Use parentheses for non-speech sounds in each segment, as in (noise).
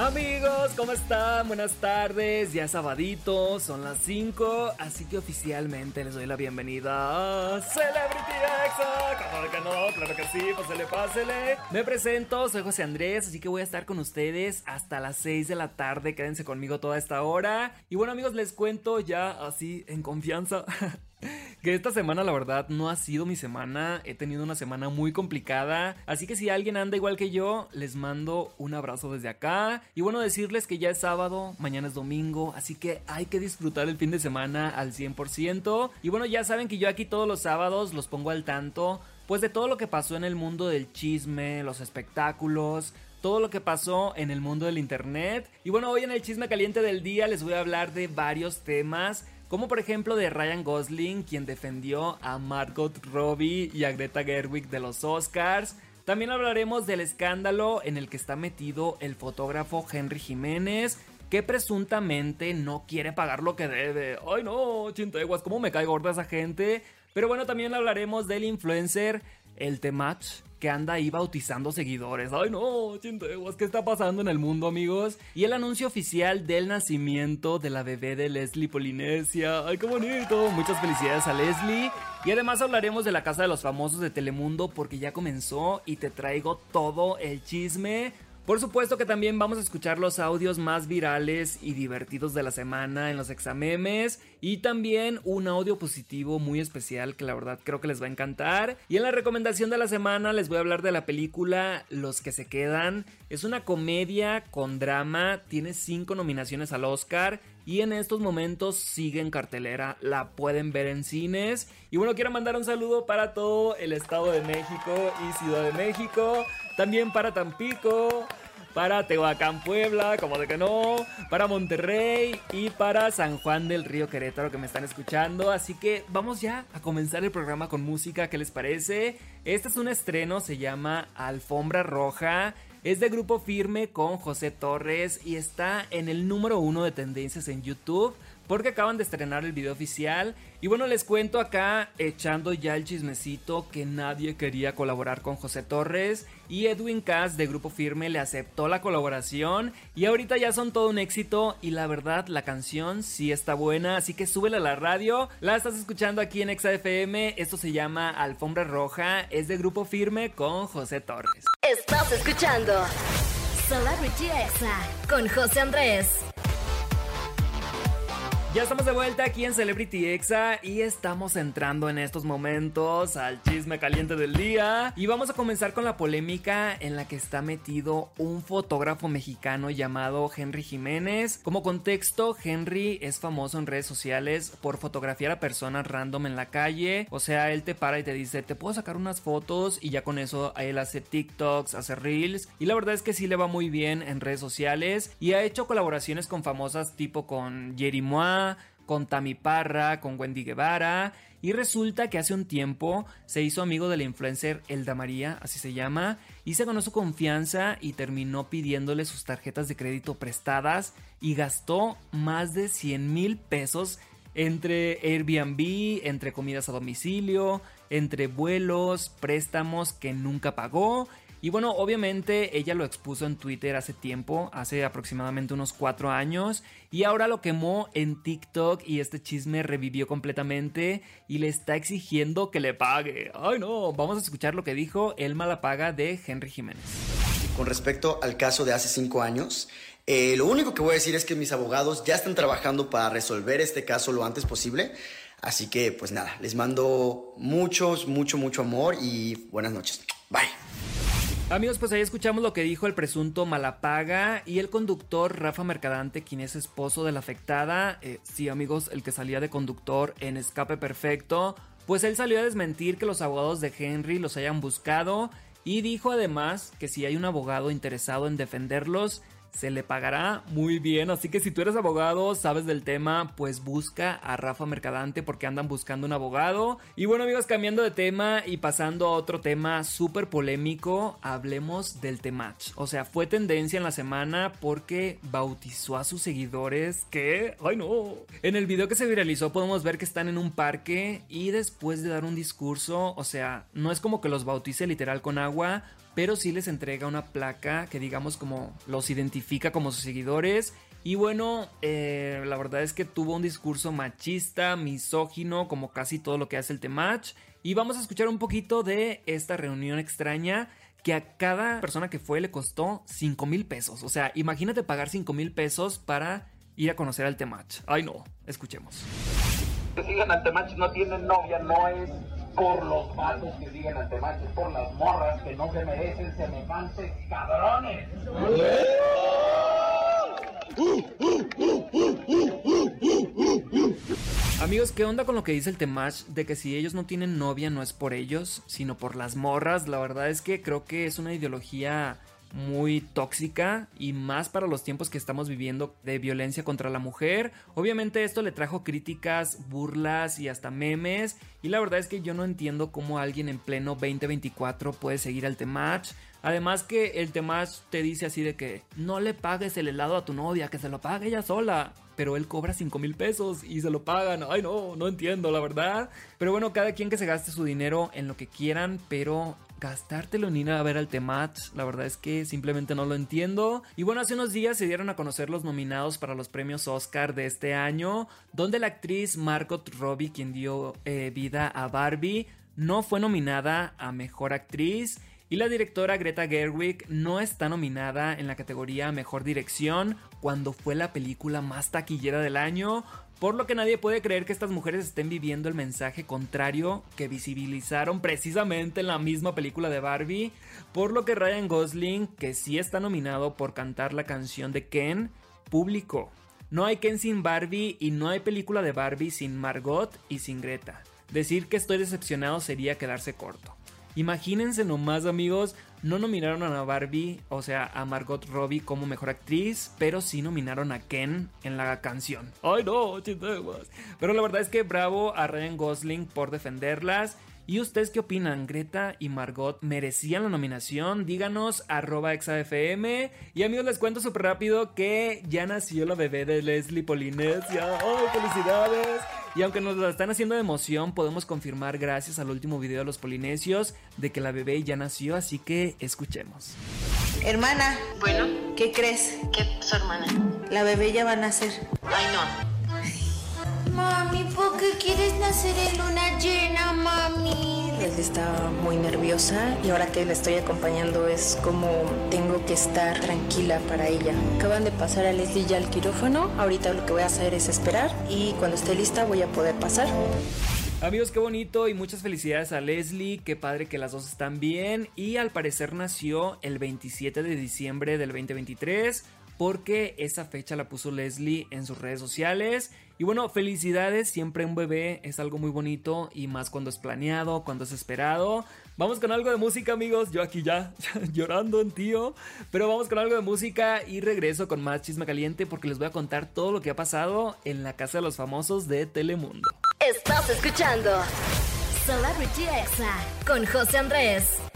Amigos, ¿cómo están? Buenas tardes, ya es sabadito, son las 5, así que oficialmente les doy la bienvenida a Celebrity Exa. Claro que no, claro que sí, pásele, pásele. Me presento, soy José Andrés, así que voy a estar con ustedes hasta las 6 de la tarde, quédense conmigo toda esta hora. Y bueno amigos, les cuento ya así en confianza. (laughs) que esta semana la verdad no ha sido mi semana, he tenido una semana muy complicada, así que si alguien anda igual que yo, les mando un abrazo desde acá. Y bueno decirles que ya es sábado, mañana es domingo, así que hay que disfrutar el fin de semana al 100% y bueno ya saben que yo aquí todos los sábados los pongo al tanto pues de todo lo que pasó en el mundo del chisme, los espectáculos, todo lo que pasó en el mundo del internet. Y bueno, hoy en el chisme caliente del día les voy a hablar de varios temas como por ejemplo de Ryan Gosling, quien defendió a Margot Robbie y a Greta Gerwig de los Oscars. También hablaremos del escándalo en el que está metido el fotógrafo Henry Jiménez, que presuntamente no quiere pagar lo que debe. Ay no, chinteguas, cómo me cae gorda esa gente. Pero bueno, también hablaremos del influencer El Temach, que anda ahí bautizando seguidores. Ay no, chinteguas, ¿qué está pasando en el mundo amigos? Y el anuncio oficial del nacimiento de la bebé de Leslie Polinesia. Ay, qué bonito. Muchas felicidades a Leslie. Y además hablaremos de la Casa de los Famosos de Telemundo porque ya comenzó y te traigo todo el chisme. Por supuesto que también vamos a escuchar los audios más virales y divertidos de la semana en los examemes y también un audio positivo muy especial que la verdad creo que les va a encantar. Y en la recomendación de la semana les voy a hablar de la película Los que se quedan. Es una comedia con drama, tiene 5 nominaciones al Oscar y en estos momentos sigue en cartelera, la pueden ver en cines. Y bueno, quiero mandar un saludo para todo el Estado de México y Ciudad de México, también para Tampico, para Tehuacán, Puebla, como de que no, para Monterrey y para San Juan del Río Querétaro que me están escuchando. Así que vamos ya a comenzar el programa con música, ¿qué les parece? Este es un estreno, se llama Alfombra Roja. Es de grupo firme con José Torres y está en el número uno de tendencias en YouTube porque acaban de estrenar el video oficial. Y bueno, les cuento acá, echando ya el chismecito, que nadie quería colaborar con José Torres. Y Edwin Cass de Grupo Firme le aceptó la colaboración. Y ahorita ya son todo un éxito. Y la verdad, la canción sí está buena. Así que súbela a la radio. La estás escuchando aquí en ExaFM. Esto se llama Alfombra Roja. Es de Grupo Firme con José Torres. Estás escuchando Celebrity Exa con José Andrés. Ya estamos de vuelta aquí en Celebrity Exa y estamos entrando en estos momentos al chisme caliente del día. Y vamos a comenzar con la polémica en la que está metido un fotógrafo mexicano llamado Henry Jiménez. Como contexto, Henry es famoso en redes sociales por fotografiar a personas random en la calle. O sea, él te para y te dice, te puedo sacar unas fotos y ya con eso él hace TikToks, hace reels. Y la verdad es que sí le va muy bien en redes sociales y ha hecho colaboraciones con famosas tipo con Jerry con Tami Parra, con Wendy Guevara. Y resulta que hace un tiempo se hizo amigo de la influencer Elda María, así se llama, y se ganó su confianza y terminó pidiéndole sus tarjetas de crédito prestadas y gastó más de 100 mil pesos entre Airbnb, entre comidas a domicilio, entre vuelos, préstamos que nunca pagó y bueno, obviamente ella lo expuso en Twitter hace tiempo, hace aproximadamente unos cuatro años, y ahora lo quemó en TikTok y este chisme revivió completamente y le está exigiendo que le pague. Ay no, vamos a escuchar lo que dijo El Malapaga de Henry Jiménez. Con respecto al caso de hace cinco años, eh, lo único que voy a decir es que mis abogados ya están trabajando para resolver este caso lo antes posible. Así que, pues nada, les mando muchos, mucho, mucho amor y buenas noches. Bye. Amigos, pues ahí escuchamos lo que dijo el presunto Malapaga y el conductor Rafa Mercadante, quien es esposo de la afectada. Eh, sí, amigos, el que salía de conductor en Escape Perfecto. Pues él salió a desmentir que los abogados de Henry los hayan buscado y dijo además que si hay un abogado interesado en defenderlos, se le pagará muy bien. Así que si tú eres abogado, sabes del tema, pues busca a Rafa Mercadante porque andan buscando un abogado. Y bueno amigos, cambiando de tema y pasando a otro tema súper polémico, hablemos del Temach. O sea, fue tendencia en la semana porque bautizó a sus seguidores que... ¡Ay no! En el video que se viralizó podemos ver que están en un parque y después de dar un discurso, o sea, no es como que los bautice literal con agua, pero sí les entrega una placa que digamos como los identifica como sus seguidores. Y bueno, eh, la verdad es que tuvo un discurso machista, misógino, como casi todo lo que hace el Temach. Y vamos a escuchar un poquito de esta reunión extraña que a cada persona que fue le costó 5 mil pesos. O sea, imagínate pagar 5 mil pesos para ir a conocer al Temach. Ay no, escuchemos. Que sigan al Temach no tienen novia, no es por los vatos que siguen al Temach, es por las morras que no se merecen semejantes cabrones. Amigos, ¿qué onda con lo que dice el Temach de que si ellos no tienen novia no es por ellos, sino por las morras? La verdad es que creo que es una ideología muy tóxica y más para los tiempos que estamos viviendo de violencia contra la mujer. Obviamente esto le trajo críticas, burlas y hasta memes y la verdad es que yo no entiendo cómo alguien en pleno 2024 puede seguir al Temach. Además que el Temach te dice así de que no le pagues el helado a tu novia, que se lo pague ella sola. Pero él cobra 5 mil pesos y se lo pagan. Ay no, no entiendo la verdad. Pero bueno, cada quien que se gaste su dinero en lo que quieran, pero gastártelo ni nada a ver al Temach, la verdad es que simplemente no lo entiendo. Y bueno, hace unos días se dieron a conocer los nominados para los premios Oscar de este año, donde la actriz Margot Robbie, quien dio eh, vida a Barbie, no fue nominada a Mejor Actriz. Y la directora Greta Gerwig no está nominada en la categoría Mejor Dirección cuando fue la película más taquillera del año, por lo que nadie puede creer que estas mujeres estén viviendo el mensaje contrario que visibilizaron precisamente en la misma película de Barbie, por lo que Ryan Gosling, que sí está nominado por cantar la canción de Ken, publicó. No hay Ken sin Barbie y no hay película de Barbie sin Margot y sin Greta. Decir que estoy decepcionado sería quedarse corto. Imagínense nomás amigos, no nominaron a Barbie, o sea, a Margot Robbie como mejor actriz, pero sí nominaron a Ken en la canción. Ay no. Pero la verdad es que bravo a Ryan Gosling por defenderlas. ¿Y ustedes qué opinan? ¿Greta y Margot merecían la nominación? Díganos arroba exafm. Y amigos, les cuento súper rápido que ya nació la bebé de Leslie Polinesia. ¡Oh, felicidades! Y aunque nos la están haciendo de emoción, podemos confirmar gracias al último video de los polinesios de que la bebé ya nació, así que escuchemos. Hermana. Bueno. ¿Qué crees? ¿Qué pasó, hermana? La bebé ya va a nacer. Ay, no. Mami, ¿por qué quieres nacer en luna llena, mami? Leslie está muy nerviosa y ahora que la estoy acompañando es como tengo que estar tranquila para ella. Acaban de pasar a Leslie ya al quirófano. Ahorita lo que voy a hacer es esperar y cuando esté lista voy a poder pasar. Amigos, qué bonito y muchas felicidades a Leslie, qué padre que las dos están bien y al parecer nació el 27 de diciembre del 2023 porque esa fecha la puso Leslie en sus redes sociales. Y bueno, felicidades, siempre un bebé es algo muy bonito y más cuando es planeado, cuando es esperado. Vamos con algo de música amigos, yo aquí ya (laughs) llorando en tío, pero vamos con algo de música y regreso con más chisme caliente porque les voy a contar todo lo que ha pasado en la casa de los famosos de Telemundo. Estás escuchando Celebrity Exa con José Andrés.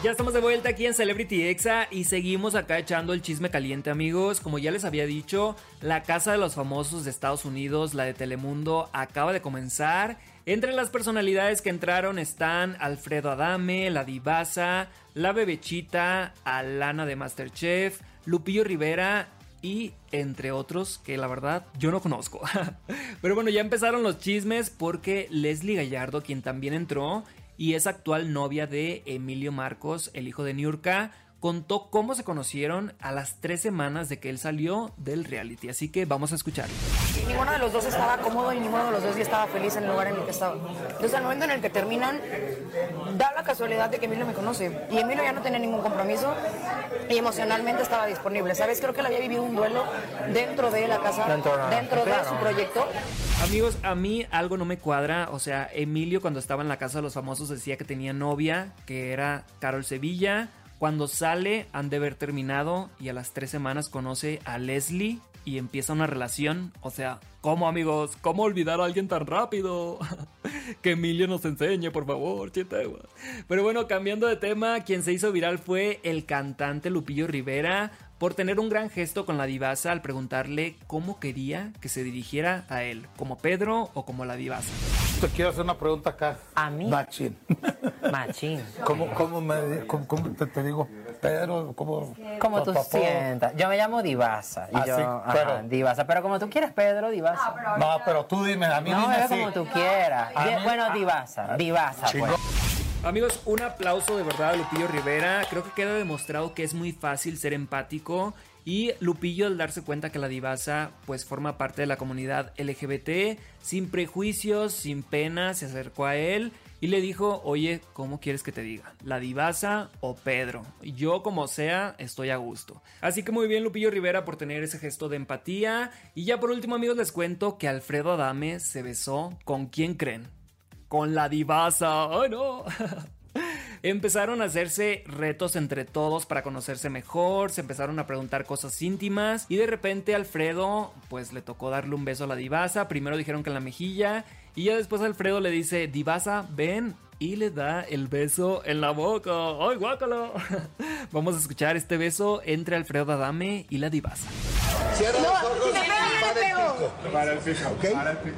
Ya estamos de vuelta aquí en Celebrity Exa y seguimos acá echando el chisme caliente amigos. Como ya les había dicho, la Casa de los Famosos de Estados Unidos, la de Telemundo, acaba de comenzar. Entre las personalidades que entraron están Alfredo Adame, la Divasa, la Bebechita, Alana de Masterchef, Lupillo Rivera y entre otros que la verdad yo no conozco. (laughs) Pero bueno, ya empezaron los chismes porque Leslie Gallardo, quien también entró, y es actual novia de Emilio Marcos, el hijo de Niurka, contó cómo se conocieron a las tres semanas de que él salió del reality. Así que vamos a escucharlo. Ninguno de los dos estaba cómodo y ninguno de los dos ya estaba feliz en el lugar en el que estaba. Desde el momento en el que terminan, da la casualidad de que Emilio me conoce. Y Emilio ya no tenía ningún compromiso y emocionalmente estaba disponible. ¿Sabes? Creo que él había vivido un duelo dentro de la casa, dentro, de su proyecto. Amigos, a mí algo no me cuadra. O sea, Emilio cuando estaba en la casa de los famosos decía que tenía novia, que era Carol Sevilla Cuando sale, han de haber terminado y a las tres semanas conoce a Leslie y empieza una relación. O sea, ¿cómo amigos? ¿Cómo olvidar a alguien tan rápido? (laughs) que Emilio nos enseñe, por favor, chitegua. Pero bueno, cambiando de tema, quien se hizo viral fue el cantante Lupillo Rivera por tener un gran gesto con la divasa al preguntarle cómo quería que se dirigiera a él, como Pedro o como la divasa. Te quiero hacer una pregunta acá. ¿A mí? Machín. Machín. ¿Cómo, cómo, me, cómo, cómo te, te digo Pedro? ¿Cómo, Como tú papá? sientas. Yo me llamo Divasa. Y Ah, yo, sí, ajá, pero- Divasa. Pero como tú quieras, Pedro, Divasa. No, pero tú dime, a mí No, dime así. como tú quieras. Mí- bueno, a- Divasa. Divasa, Chingón. pues. Amigos, un aplauso de verdad a Lupillo Rivera. Creo que queda demostrado que es muy fácil ser empático. Y Lupillo al darse cuenta que la divasa pues forma parte de la comunidad LGBT, sin prejuicios, sin pena, se acercó a él y le dijo, oye, ¿cómo quieres que te diga? ¿La divasa o Pedro? Yo como sea, estoy a gusto. Así que muy bien Lupillo Rivera por tener ese gesto de empatía. Y ya por último amigos les cuento que Alfredo Adame se besó con quién creen? con la divasa. ¡Ay, no! (laughs) Empezaron a hacerse retos entre todos para conocerse mejor, se empezaron a preguntar cosas íntimas y de repente Alfredo pues le tocó darle un beso a la divasa, primero dijeron que en la mejilla y ya después Alfredo le dice, divasa, ven y le da el beso en la boca. ¡Ay, guácalo! (laughs) Vamos a escuchar este beso entre Alfredo Adame y la divasa. Cierra los ojos y para el pico.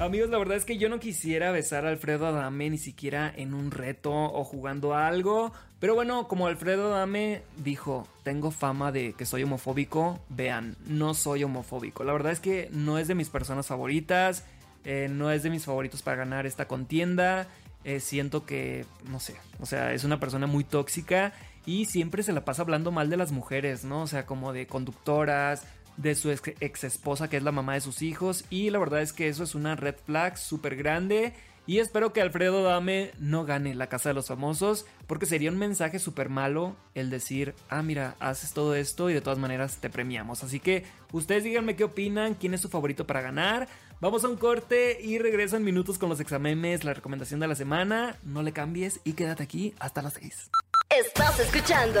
Amigos, la verdad es que yo no quisiera besar a Alfredo Adame ni siquiera en un reto o jugando a algo. Pero bueno, como Alfredo Adame dijo, tengo fama de que soy homofóbico, vean, no soy homofóbico. La verdad es que no es de mis personas favoritas, eh, no es de mis favoritos para ganar esta contienda. Eh, siento que, no sé, o sea, es una persona muy tóxica y siempre se la pasa hablando mal de las mujeres, ¿no? O sea, como de conductoras, de su ex, esposa que es la mamá de sus hijos y la verdad es que eso es una red flag súper grande y espero que Alfredo Dame no gane la casa de los famosos porque sería un mensaje súper malo el decir, ah mira, haces todo esto y de todas maneras te premiamos. Así que ustedes díganme qué opinan, quién es su favorito para ganar. Vamos a un corte y regreso en minutos con los examemes, la recomendación de la semana. No le cambies y quédate aquí hasta las 6. Estás escuchando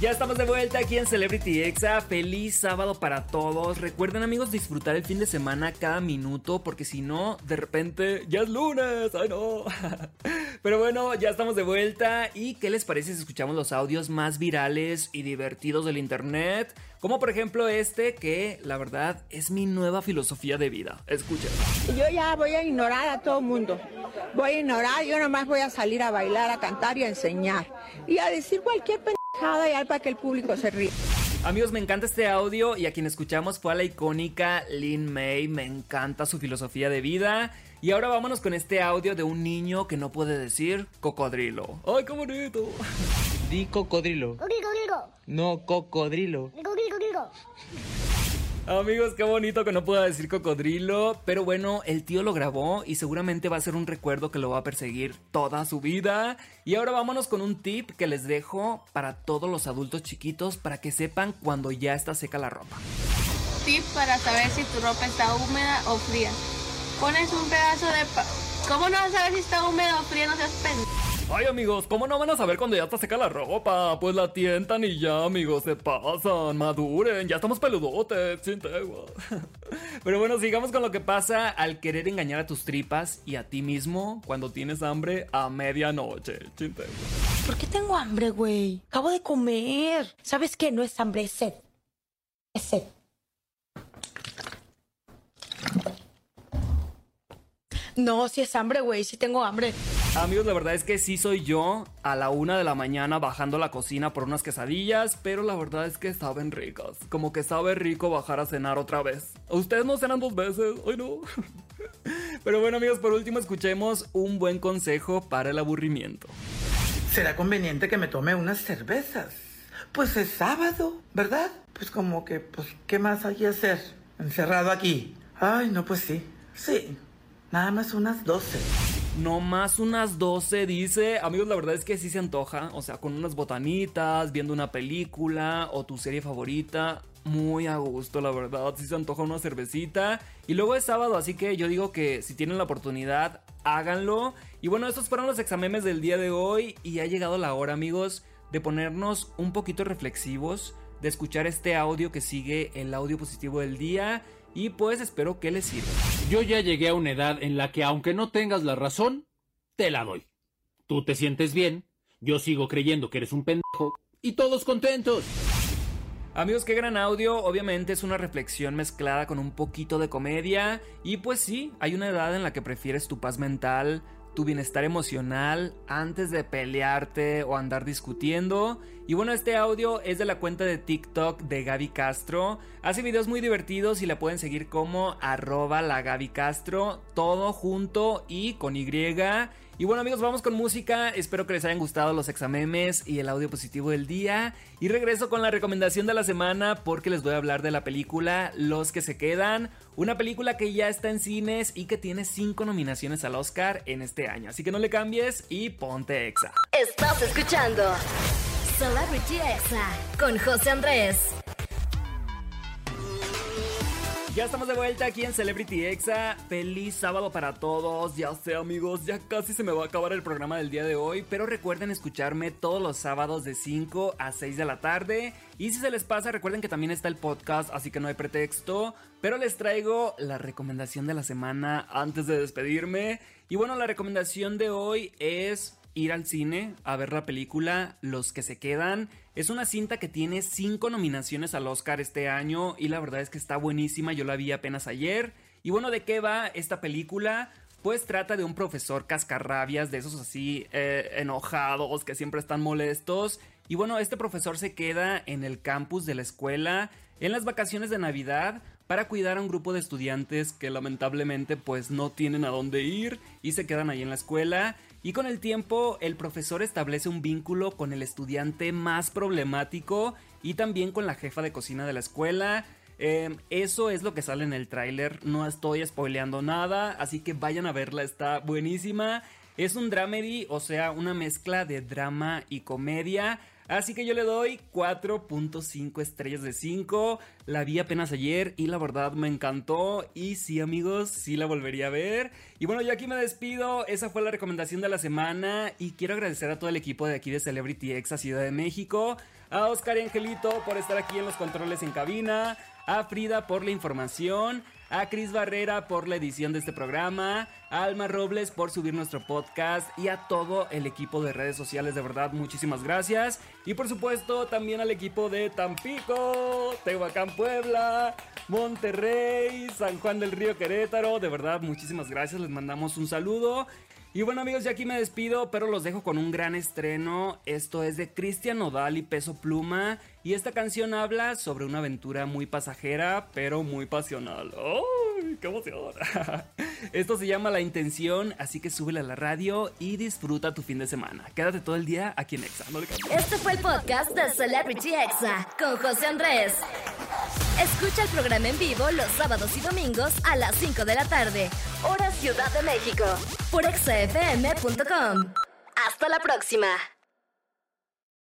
Ya estamos de vuelta aquí en Celebrity Exa. Feliz sábado para todos. Recuerden amigos disfrutar el fin de semana cada minuto porque si no, de repente ya es lunes. Ay no. (laughs) Pero bueno, ya estamos de vuelta. ¿Y qué les parece si escuchamos los audios más virales y divertidos del internet? Como por ejemplo este que la verdad es mi nueva filosofía de vida. Escuchen. Yo ya voy a ignorar a todo mundo. Voy a ignorar, yo nomás voy a salir a bailar, a cantar y a enseñar. Y a decir cualquier para que el público se ríe. Amigos, me encanta este audio y a quien escuchamos fue a la icónica Lin May. Me encanta su filosofía de vida. Y ahora vámonos con este audio de un niño que no puede decir cocodrilo. ¡Ay, qué bonito! Di cocodrilo. No, cocodrilo. Amigos, qué bonito que no pueda decir cocodrilo. Pero bueno, el tío lo grabó y seguramente va a ser un recuerdo que lo va a perseguir toda su vida. Y ahora vámonos con un tip que les dejo para todos los adultos chiquitos para que sepan cuando ya está seca la ropa. Tip para saber si tu ropa está húmeda o fría. Pones un pedazo de... pa- ¿Cómo no vas a saber si está húmeda o fría? No seas pendejo. Ay amigos, ¿cómo no van a saber cuando ya está seca la ropa? Pues la tientan y ya amigos, se pasan, maduren, ya estamos peludotes, chintegua. (laughs) Pero bueno, sigamos con lo que pasa al querer engañar a tus tripas y a ti mismo cuando tienes hambre a medianoche, chintegua. ¿Por qué tengo hambre, güey? Acabo de comer. ¿Sabes qué? No es hambre, es sed. Es sed. No, si es hambre, güey, sí tengo hambre. Amigos, la verdad es que sí soy yo a la una de la mañana bajando la cocina por unas quesadillas, pero la verdad es que saben ricas. Como que sabe rico bajar a cenar otra vez. ¿Ustedes no cenan dos veces? Ay, no. (laughs) Pero bueno, amigos, por último escuchemos un buen consejo para el aburrimiento. Será conveniente que me tome unas cervezas. Pues es sábado, ¿verdad? Pues como que, pues, ¿qué más hay que hacer? Encerrado aquí. Ay, no, pues sí. Sí. Nada más unas 12. No más unas 12, dice. Amigos, la verdad es que sí se antoja. O sea, con unas botanitas, viendo una película o tu serie favorita. muy a gusto, la verdad. Si se antoja una cervecita. Y luego es sábado, así que yo digo que si tienen la oportunidad, háganlo. Y bueno, estos fueron los examemes del día de hoy. Y ha llegado la hora, amigos, de ponernos un poquito reflexivos. De escuchar este audio que sigue el audio positivo del día. Y pues espero que les sirva. Yo ya llegué a una edad en la que aunque no tengas la razón, te la doy. Tú te sientes bien, yo sigo creyendo que eres un pendejo y todos contentos. Amigos, qué gran audio. Obviamente es una reflexión mezclada con un poquito de comedia. Y pues sí, hay una edad en la que prefieres tu paz mental, tu bienestar emocional, antes de pelearte o andar discutiendo. Y bueno, este audio es de la cuenta de TikTok de Gaby Castro. Hace videos muy divertidos y la pueden seguir como arroba la Gaby Castro, todo junto y con Y. Y bueno amigos, vamos con música. Espero que les hayan gustado los examemes y el audio positivo del día. Y regreso con la recomendación de la semana porque les voy a hablar de la película Los que se quedan. Una película que ya está en cines y que tiene 5 nominaciones al Oscar en este año. Así que no le cambies y ponte exa. Estás escuchando Celebrity Exa con José Andrés. Ya estamos de vuelta aquí en Celebrity Exa. Feliz sábado para todos. Ya sé, amigos, ya casi se me va a acabar el programa del día de hoy. Pero recuerden escucharme todos los sábados de 5 a 6 de la tarde. Y si se les pasa, recuerden que también está el podcast, así que no hay pretexto. Pero les traigo la recomendación de la semana antes de despedirme. Y bueno, la recomendación de hoy es ir al cine a ver la película Los que se quedan. Es una cinta que tiene 5 nominaciones al Oscar este año y la verdad es que está buenísima, yo la vi apenas ayer. Y bueno, ¿de qué va esta película? Pues trata de un profesor cascarrabias, de esos así eh, enojados, que siempre están molestos. Y bueno, este profesor se queda en el campus de la escuela en las vacaciones de Navidad para cuidar a un grupo de estudiantes que lamentablemente pues no tienen a dónde ir y se quedan ahí en la escuela. Y con el tiempo el profesor establece un vínculo con el estudiante más problemático y también con la jefa de cocina de la escuela. Eh, eso es lo que sale en el tráiler, no estoy spoileando nada, así que vayan a verla, está buenísima. Es un dramedy, o sea, una mezcla de drama y comedia. Así que yo le doy 4.5 estrellas de 5. La vi apenas ayer y la verdad me encantó. Y sí, amigos, sí la volvería a ver. Y bueno, yo aquí me despido. Esa fue la recomendación de la semana. Y quiero agradecer a todo el equipo de aquí de Celebrity X a Ciudad de México. A Oscar y Angelito por estar aquí en los controles en cabina. A Frida por la información a Cris Barrera por la edición de este programa, a Alma Robles por subir nuestro podcast y a todo el equipo de redes sociales, de verdad, muchísimas gracias. Y por supuesto también al equipo de Tampico, Tehuacán, Puebla, Monterrey, San Juan del Río Querétaro, de verdad, muchísimas gracias, les mandamos un saludo. Y bueno amigos, ya aquí me despido, pero los dejo con un gran estreno. Esto es de Cristian Nodal y Peso Pluma. Y esta canción habla sobre una aventura muy pasajera, pero muy pasional. ¡Ay, qué emoción! (laughs) Esto se llama La Intención, así que súbele a la radio y disfruta tu fin de semana. Quédate todo el día aquí en Exa. No este fue el podcast de Celebrity Exa con José Andrés. Escucha el programa en vivo los sábados y domingos a las 5 de la tarde, hora Ciudad de México, por exafm.com. Hasta la próxima.